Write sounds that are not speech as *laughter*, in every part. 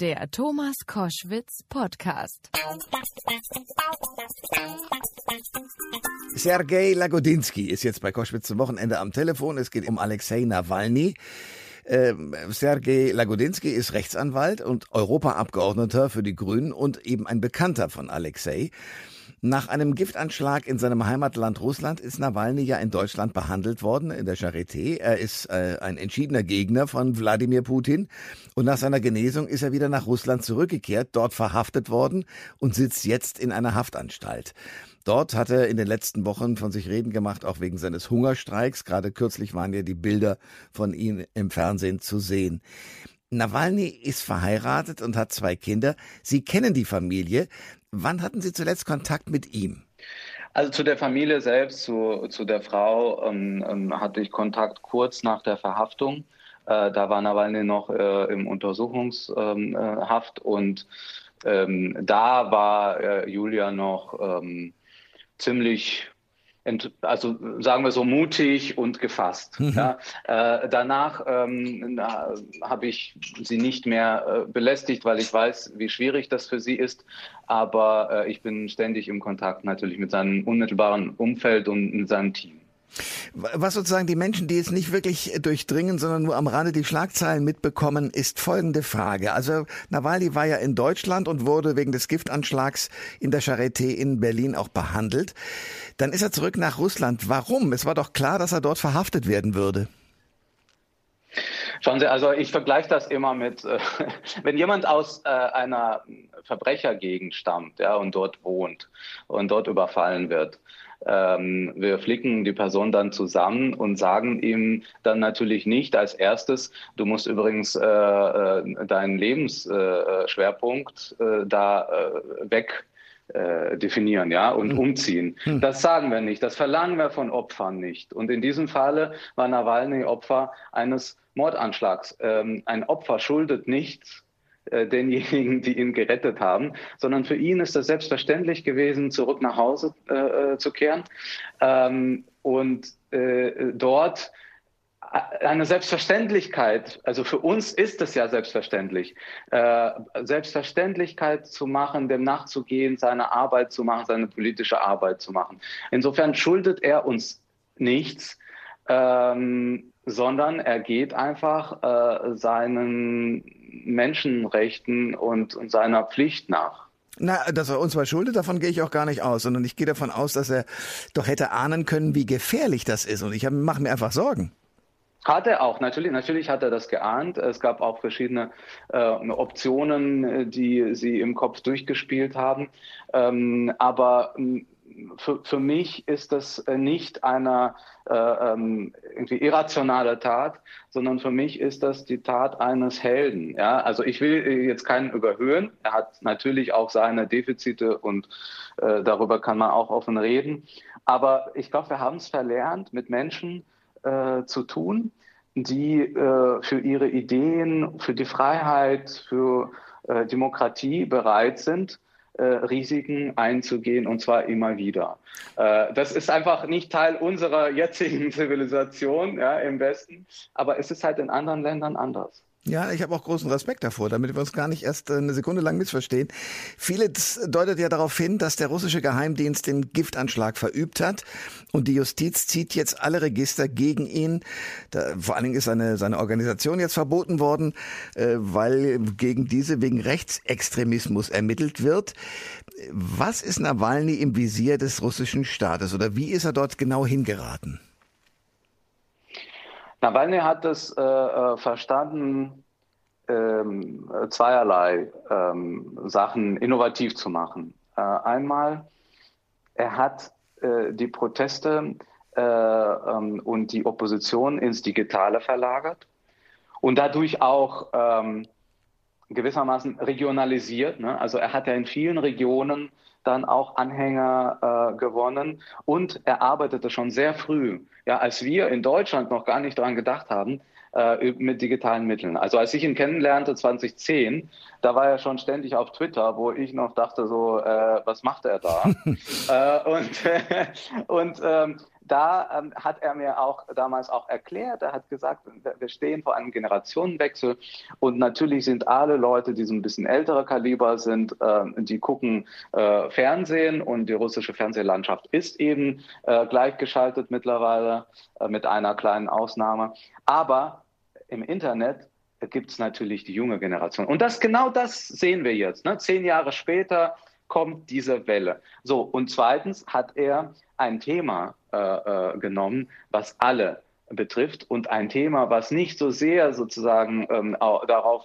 Der Thomas Koschwitz Podcast. Sergei Lagodinsky ist jetzt bei Koschwitz zum Wochenende am Telefon. Es geht um Alexei Nawalny. Ähm, Sergei Lagodinsky ist Rechtsanwalt und Europaabgeordneter für die Grünen und eben ein Bekannter von Alexei. Nach einem Giftanschlag in seinem Heimatland Russland ist Nawalny ja in Deutschland behandelt worden, in der Charité. Er ist äh, ein entschiedener Gegner von Wladimir Putin und nach seiner Genesung ist er wieder nach Russland zurückgekehrt, dort verhaftet worden und sitzt jetzt in einer Haftanstalt. Dort hat er in den letzten Wochen von sich reden gemacht, auch wegen seines Hungerstreiks. Gerade kürzlich waren ja die Bilder von ihm im Fernsehen zu sehen. Nawalny ist verheiratet und hat zwei Kinder. Sie kennen die Familie. Wann hatten Sie zuletzt Kontakt mit ihm? Also zu der Familie selbst, zu, zu der Frau ähm, ähm, hatte ich Kontakt kurz nach der Verhaftung. Äh, da war Nawalny noch äh, im Untersuchungshaft ähm, äh, und ähm, da war äh, Julia noch ähm, ziemlich also sagen wir so mutig und gefasst. Mhm. Ja, äh, danach ähm, habe ich sie nicht mehr äh, belästigt, weil ich weiß, wie schwierig das für sie ist. Aber äh, ich bin ständig im Kontakt natürlich mit seinem unmittelbaren Umfeld und mit seinem Team. Was sozusagen die Menschen, die es nicht wirklich durchdringen, sondern nur am Rande die Schlagzeilen mitbekommen, ist folgende Frage. Also Nawalny war ja in Deutschland und wurde wegen des Giftanschlags in der Charité in Berlin auch behandelt. Dann ist er zurück nach Russland. Warum? Es war doch klar, dass er dort verhaftet werden würde. Schauen Sie, also ich vergleiche das immer mit, äh, *laughs* wenn jemand aus äh, einer Verbrechergegend stammt ja, und dort wohnt und dort überfallen wird, ähm, wir flicken die Person dann zusammen und sagen ihm dann natürlich nicht als erstes, du musst übrigens äh, äh deinen Lebensschwerpunkt äh, da äh, weg äh, definieren, ja, und mhm. umziehen. Mhm. Das sagen wir nicht, das verlangen wir von Opfern nicht. Und in diesem Falle war Nawalny Opfer eines Mordanschlags. Ähm, ein Opfer schuldet nichts äh, denjenigen, die ihn gerettet haben, sondern für ihn ist es selbstverständlich gewesen, zurück nach Hause äh, äh, zu kehren ähm, und äh, dort eine Selbstverständlichkeit, also für uns ist es ja selbstverständlich, äh, Selbstverständlichkeit zu machen, dem nachzugehen, seine Arbeit zu machen, seine politische Arbeit zu machen. Insofern schuldet er uns nichts. Ähm, sondern er geht einfach äh, seinen Menschenrechten und, und seiner Pflicht nach. Na, dass er uns was schuldet, davon gehe ich auch gar nicht aus, sondern ich gehe davon aus, dass er doch hätte ahnen können, wie gefährlich das ist. Und ich mache mir einfach Sorgen. Hat er auch, natürlich, natürlich hat er das geahnt. Es gab auch verschiedene äh, Optionen, die sie im Kopf durchgespielt haben. Ähm, aber für, für mich ist das äh, nicht eine äh, ähm, irgendwie irrationale Tat, sondern für mich ist das die Tat eines Helden. Ja? Also ich will äh, jetzt keinen überhöhen. Er hat natürlich auch seine Defizite und äh, darüber kann man auch offen reden. Aber ich glaube, wir haben es verlernt, mit Menschen äh, zu tun, die äh, für ihre Ideen, für die Freiheit, für Demokratie bereit sind äh, Risiken einzugehen und zwar immer wieder. Äh, das ist einfach nicht Teil unserer jetzigen *laughs* Zivilisation ja, im Westen, aber es ist halt in anderen Ländern anders. Ja, ich habe auch großen Respekt davor, damit wir uns gar nicht erst äh, eine Sekunde lang missverstehen. Vieles deutet ja darauf hin, dass der russische Geheimdienst den Giftanschlag verübt hat und die Justiz zieht jetzt alle Register gegen ihn. Da, vor allen Dingen ist seine, seine Organisation jetzt verboten worden, äh, weil gegen diese wegen Rechtsextremismus ermittelt wird. Was ist Nawalny im Visier des russischen Staates oder wie ist er dort genau hingeraten? Nawalny hat es äh, äh, verstanden, ähm, zweierlei ähm, Sachen innovativ zu machen. Äh, einmal, er hat äh, die Proteste äh, ähm, und die Opposition ins Digitale verlagert und dadurch auch ähm, gewissermaßen regionalisiert. Ne? Also er hat ja in vielen Regionen dann auch Anhänger äh, gewonnen und er arbeitete schon sehr früh, ja, als wir in Deutschland noch gar nicht daran gedacht haben, äh, mit digitalen Mitteln. Also als ich ihn kennenlernte 2010, da war er schon ständig auf Twitter, wo ich noch dachte so, äh, was macht er da? *laughs* äh, und *laughs* und ähm, da ähm, hat er mir auch damals auch erklärt, er hat gesagt, wir stehen vor einem Generationenwechsel und natürlich sind alle Leute, die so ein bisschen ältere Kaliber sind, äh, die gucken äh, Fernsehen und die russische Fernsehlandschaft ist eben äh, gleichgeschaltet mittlerweile äh, mit einer kleinen Ausnahme. Aber im Internet gibt es natürlich die junge Generation. Und das genau das sehen wir jetzt. Ne? Zehn Jahre später kommt diese Welle. So, und zweitens hat er ein Thema äh, äh, genommen, was alle betrifft und ein Thema, was nicht so sehr sozusagen ähm, darauf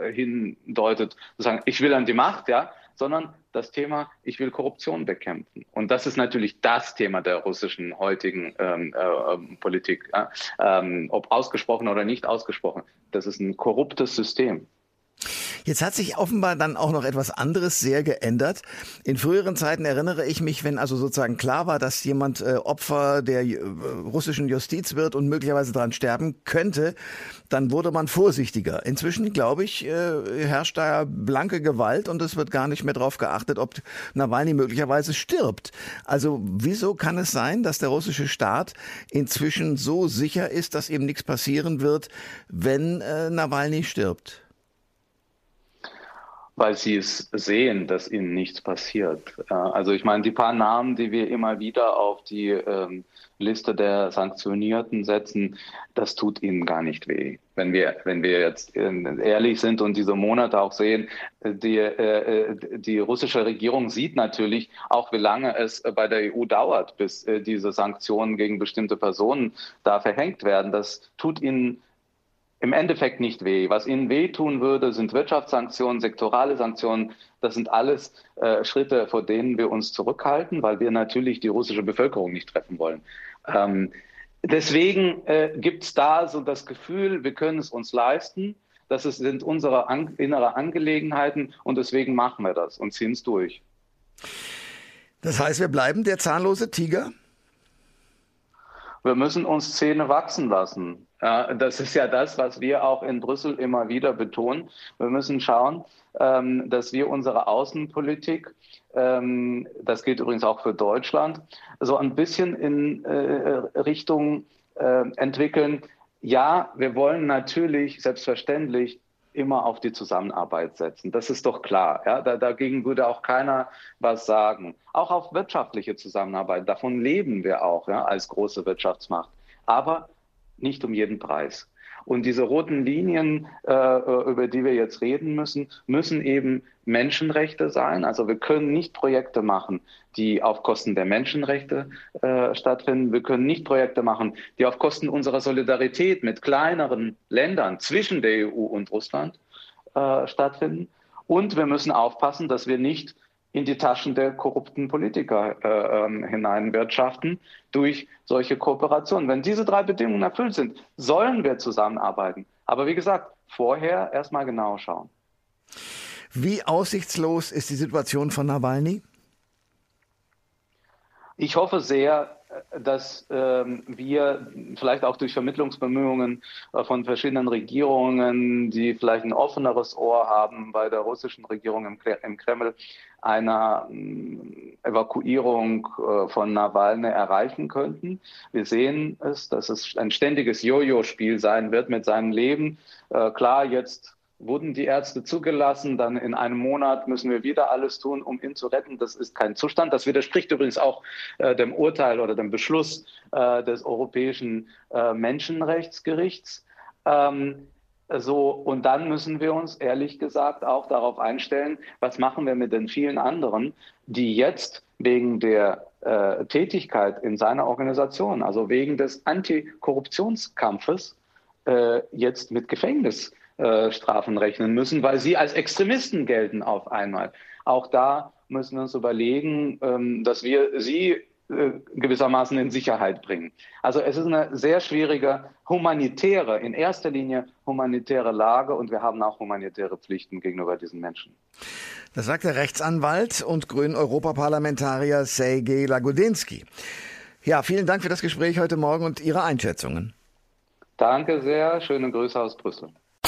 äh, hindeutet, sozusagen, ich will an die Macht, ja, sondern das Thema, ich will Korruption bekämpfen. Und das ist natürlich das Thema der russischen heutigen ähm, äh, Politik, ja? ähm, ob ausgesprochen oder nicht ausgesprochen. Das ist ein korruptes System. Jetzt hat sich offenbar dann auch noch etwas anderes sehr geändert. In früheren Zeiten erinnere ich mich, wenn also sozusagen klar war, dass jemand äh, Opfer der äh, russischen Justiz wird und möglicherweise daran sterben könnte, dann wurde man vorsichtiger. Inzwischen, glaube ich, äh, herrscht da blanke Gewalt und es wird gar nicht mehr darauf geachtet, ob Nawalny möglicherweise stirbt. Also wieso kann es sein, dass der russische Staat inzwischen so sicher ist, dass eben nichts passieren wird, wenn Nawalny stirbt? Weil sie es sehen, dass ihnen nichts passiert. Äh, also ich meine, die paar Namen, die wir immer wieder auf die ähm, Liste der Sanktionierten setzen, das tut ihnen gar nicht weh. Wenn wir, wenn wir jetzt ähm, ehrlich sind und diese Monate auch sehen, die, äh, die russische Regierung sieht natürlich auch, wie lange es bei der EU dauert, bis äh, diese Sanktionen gegen bestimmte Personen da verhängt werden. Das tut ihnen im Endeffekt nicht weh. Was ihnen wehtun würde, sind Wirtschaftssanktionen, sektorale Sanktionen. Das sind alles äh, Schritte, vor denen wir uns zurückhalten, weil wir natürlich die russische Bevölkerung nicht treffen wollen. Ähm, deswegen äh, gibt es da so das Gefühl, wir können es uns leisten. Das sind unsere an, innere Angelegenheiten und deswegen machen wir das und ziehen es durch. Das heißt, wir bleiben der zahnlose Tiger? Wir müssen uns Zähne wachsen lassen. Das ist ja das, was wir auch in Brüssel immer wieder betonen. Wir müssen schauen, ähm, dass wir unsere Außenpolitik, ähm, das gilt übrigens auch für Deutschland, so ein bisschen in äh, Richtung äh, entwickeln. Ja, wir wollen natürlich selbstverständlich immer auf die Zusammenarbeit setzen. Das ist doch klar. Ja? Da, dagegen würde auch keiner was sagen. Auch auf wirtschaftliche Zusammenarbeit. Davon leben wir auch ja, als große Wirtschaftsmacht. Aber nicht um jeden Preis. Und diese roten Linien, äh, über die wir jetzt reden müssen, müssen eben Menschenrechte sein. Also wir können nicht Projekte machen, die auf Kosten der Menschenrechte äh, stattfinden. Wir können nicht Projekte machen, die auf Kosten unserer Solidarität mit kleineren Ländern zwischen der EU und Russland äh, stattfinden. Und wir müssen aufpassen, dass wir nicht in die Taschen der korrupten Politiker äh, ähm, hineinwirtschaften durch solche Kooperationen. Wenn diese drei Bedingungen erfüllt sind, sollen wir zusammenarbeiten. Aber wie gesagt, vorher erstmal genau schauen. Wie aussichtslos ist die Situation von Nawalny? Ich hoffe sehr, dass ähm, wir vielleicht auch durch Vermittlungsbemühungen äh, von verschiedenen Regierungen, die vielleicht ein offeneres Ohr haben bei der russischen Regierung im, im Kreml, einer äh, Evakuierung äh, von Nawalny erreichen könnten. Wir sehen es, dass es ein ständiges Jojo-Spiel sein wird mit seinem Leben. Äh, klar, jetzt wurden die Ärzte zugelassen, dann in einem Monat müssen wir wieder alles tun, um ihn zu retten. Das ist kein Zustand. Das widerspricht übrigens auch äh, dem Urteil oder dem Beschluss äh, des Europäischen äh, Menschenrechtsgerichts. Ähm, so, und dann müssen wir uns ehrlich gesagt auch darauf einstellen, was machen wir mit den vielen anderen, die jetzt wegen der äh, Tätigkeit in seiner Organisation, also wegen des Antikorruptionskampfes, äh, jetzt mit Gefängnis äh, Strafen rechnen müssen, weil sie als Extremisten gelten auf einmal. Auch da müssen wir uns überlegen, ähm, dass wir sie äh, gewissermaßen in Sicherheit bringen. Also es ist eine sehr schwierige humanitäre, in erster Linie humanitäre Lage und wir haben auch humanitäre Pflichten gegenüber diesen Menschen. Das sagt der Rechtsanwalt und grünen Europaparlamentarier Sergej Lagodinsky. Ja, vielen Dank für das Gespräch heute Morgen und Ihre Einschätzungen. Danke sehr. Schöne Grüße aus Brüssel.